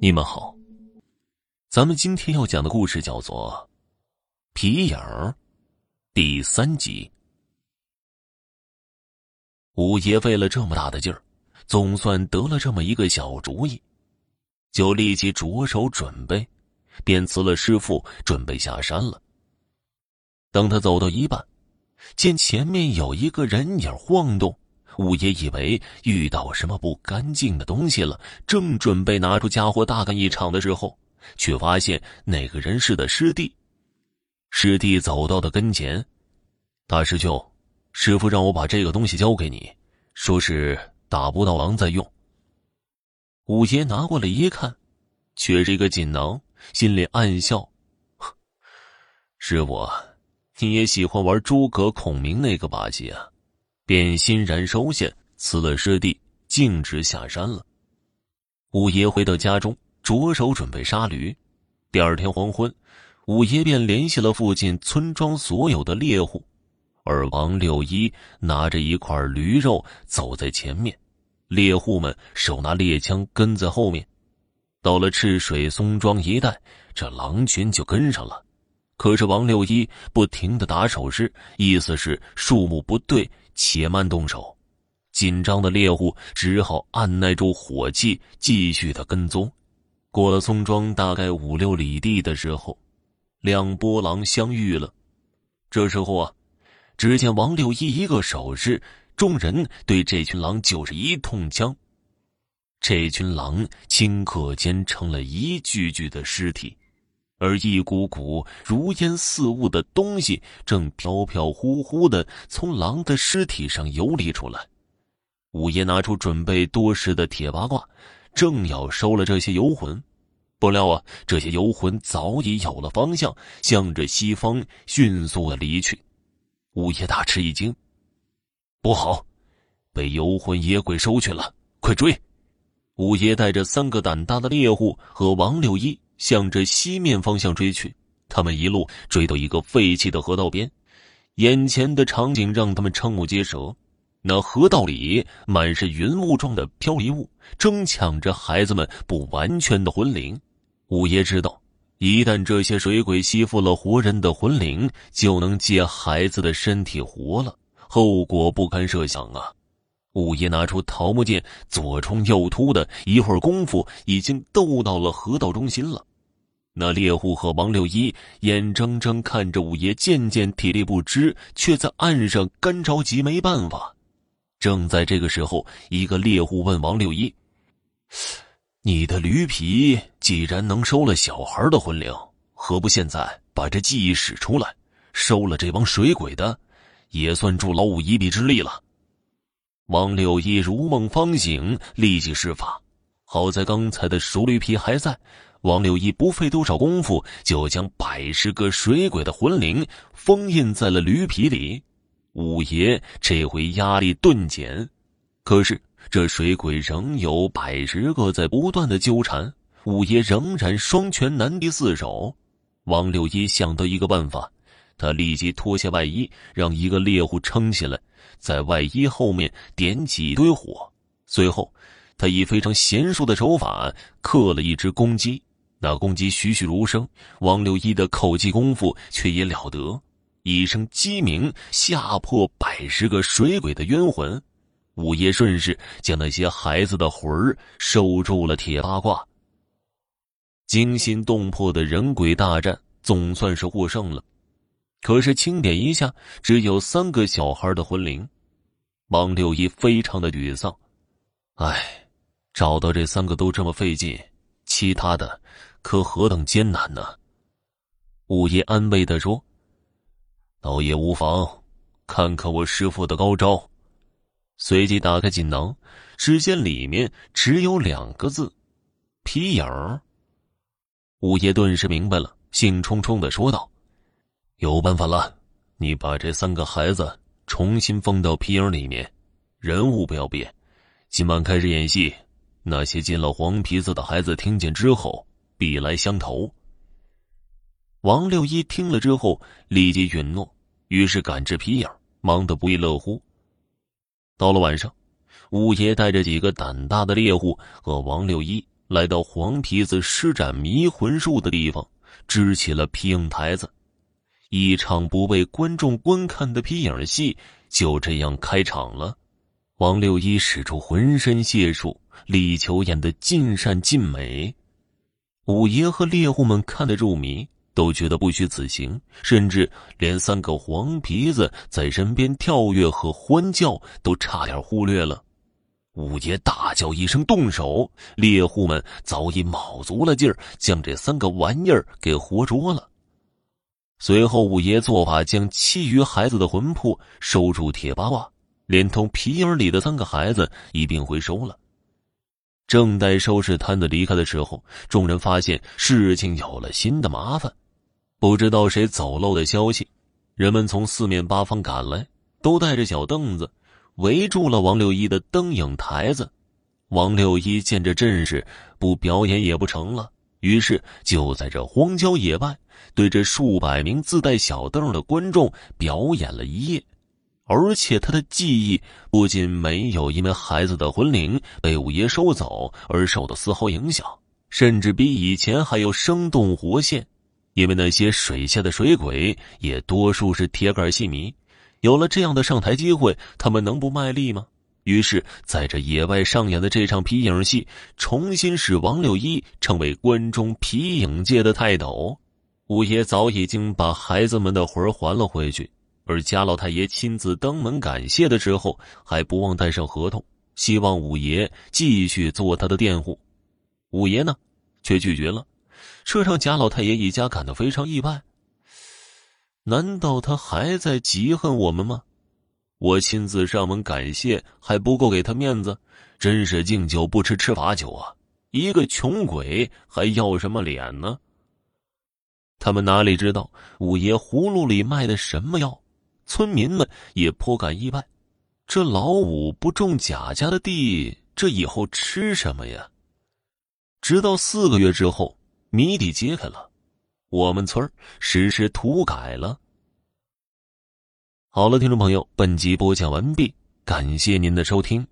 你们好，咱们今天要讲的故事叫做《皮影儿》第三集。五爷费了这么大的劲儿，总算得了这么一个小主意，就立即着手准备，便辞了师傅，准备下山了。等他走到一半，见前面有一个人影晃动。五爷以为遇到什么不干净的东西了，正准备拿出家伙大干一场的时候，却发现那个人是的师弟。师弟走到他跟前：“大师兄，师傅让我把这个东西交给你，说是打不到狼再用。”五爷拿过来一看，却是一个锦囊，心里暗笑：“师傅，你也喜欢玩诸葛孔明那个把戏啊？”便欣然收下，辞了师弟，径直下山了。五爷回到家中，着手准备杀驴。第二天黄昏，五爷便联系了附近村庄所有的猎户，而王六一拿着一块驴肉走在前面，猎户们手拿猎枪跟在后面。到了赤水松庄一带，这狼群就跟上了。可是王六一不停的打手势，意思是数目不对。且慢动手，紧张的猎户只好按耐住火气，继续的跟踪。过了村庄大概五六里地的时候，两波狼相遇了。这时候啊，只见王六一一个手势，众人对这群狼就是一通枪。这群狼顷刻间成了一具具的尸体。而一股股如烟似雾的东西正飘飘忽忽的从狼的尸体上游离出来。五爷拿出准备多时的铁八卦，正要收了这些游魂，不料啊，这些游魂早已有了方向，向着西方迅速的离去。五爷大吃一惊：“不好，被游魂野鬼收去了！快追！”五爷带着三个胆大的猎户和王六一。向着西面方向追去，他们一路追到一个废弃的河道边，眼前的场景让他们瞠目结舌。那河道里满是云雾状的飘离物，争抢着孩子们不完全的魂灵。五爷知道，一旦这些水鬼吸附了活人的魂灵，就能借孩子的身体活了，后果不堪设想啊！五爷拿出桃木剑，左冲右突的，一会儿功夫，已经斗到了河道中心了。那猎户和王六一眼睁睁看着五爷渐渐体力不支，却在岸上干着急，没办法。正在这个时候，一个猎户问王六一：“你的驴皮既然能收了小孩的魂灵，何不现在把这技艺使出来，收了这帮水鬼的，也算助老五一臂之力了？”王六一如梦方醒，立即施法。好在刚才的熟驴皮还在。王六一不费多少功夫，就将百十个水鬼的魂灵封印在了驴皮里。五爷这回压力顿减，可是这水鬼仍有百十个在不断的纠缠，五爷仍然双拳难敌四手。王六一想到一个办法，他立即脱下外衣，让一个猎户撑起来，在外衣后面点起一堆火，随后他以非常娴熟的手法刻了一只公鸡。那公鸡栩栩如生，王六一的口技功夫却也了得，一声鸡鸣吓破百十个水鬼的冤魂。五爷顺势将那些孩子的魂儿收住了铁八卦。惊心动魄的人鬼大战总算是获胜了，可是清点一下，只有三个小孩的魂灵。王六一非常的沮丧，唉，找到这三个都这么费劲，其他的。可何等艰难呢？五爷安慰的说：“倒也无妨，看看我师傅的高招。”随即打开锦囊，只见里面只有两个字：“皮影儿。”五爷顿时明白了，兴冲冲的说道：“有办法了！你把这三个孩子重新放到皮影里面，人物不要变。今晚开始演戏，那些进了黄皮子的孩子听见之后。”必来相投。王六一听了之后，立即允诺，于是赶制皮影，忙得不亦乐乎。到了晚上，五爷带着几个胆大的猎户和王六一来到黄皮子施展迷魂术的地方，支起了皮影台子，一场不被观众观看的皮影戏就这样开场了。王六一使出浑身解数，力求演得尽善尽美。五爷和猎户们看得入迷，都觉得不虚此行，甚至连三个黄皮子在身边跳跃和欢叫都差点忽略了。五爷大叫一声：“动手！”猎户们早已卯足了劲儿，将这三个玩意儿给活捉了。随后，五爷做法将其余孩子的魂魄收入铁八卦，连同皮影里的三个孩子一并回收了。正待收拾摊子离开的时候，众人发现事情有了新的麻烦。不知道谁走漏的消息，人们从四面八方赶来，都带着小凳子。围住了王六一的灯影台子，王六一见这阵势，不表演也不成了，于是就在这荒郊野外，对这数百名自带小凳的观众表演了一夜。而且他的记忆不仅没有因为孩子的魂灵被五爷收走而受到丝毫影响，甚至比以前还要生动活现，因为那些水下的水鬼也多数是铁杆戏迷。有了这样的上台机会，他们能不卖力吗？于是，在这野外上演的这场皮影戏，重新使王六一成为关中皮影界的泰斗。五爷早已经把孩子们的魂还了回去，而贾老太爷亲自登门感谢的时候，还不忘带上合同，希望五爷继续做他的佃户。五爷呢，却拒绝了，这让贾老太爷一家感到非常意外。难道他还在嫉恨我们吗？我亲自上门感谢还不够给他面子，真是敬酒不吃吃罚酒啊！一个穷鬼还要什么脸呢？他们哪里知道五爷葫芦里卖的什么药？村民们也颇感意外。这老五不种贾家的地，这以后吃什么呀？直到四个月之后，谜底揭开了。我们村实施土改了。好了，听众朋友，本集播讲完毕，感谢您的收听。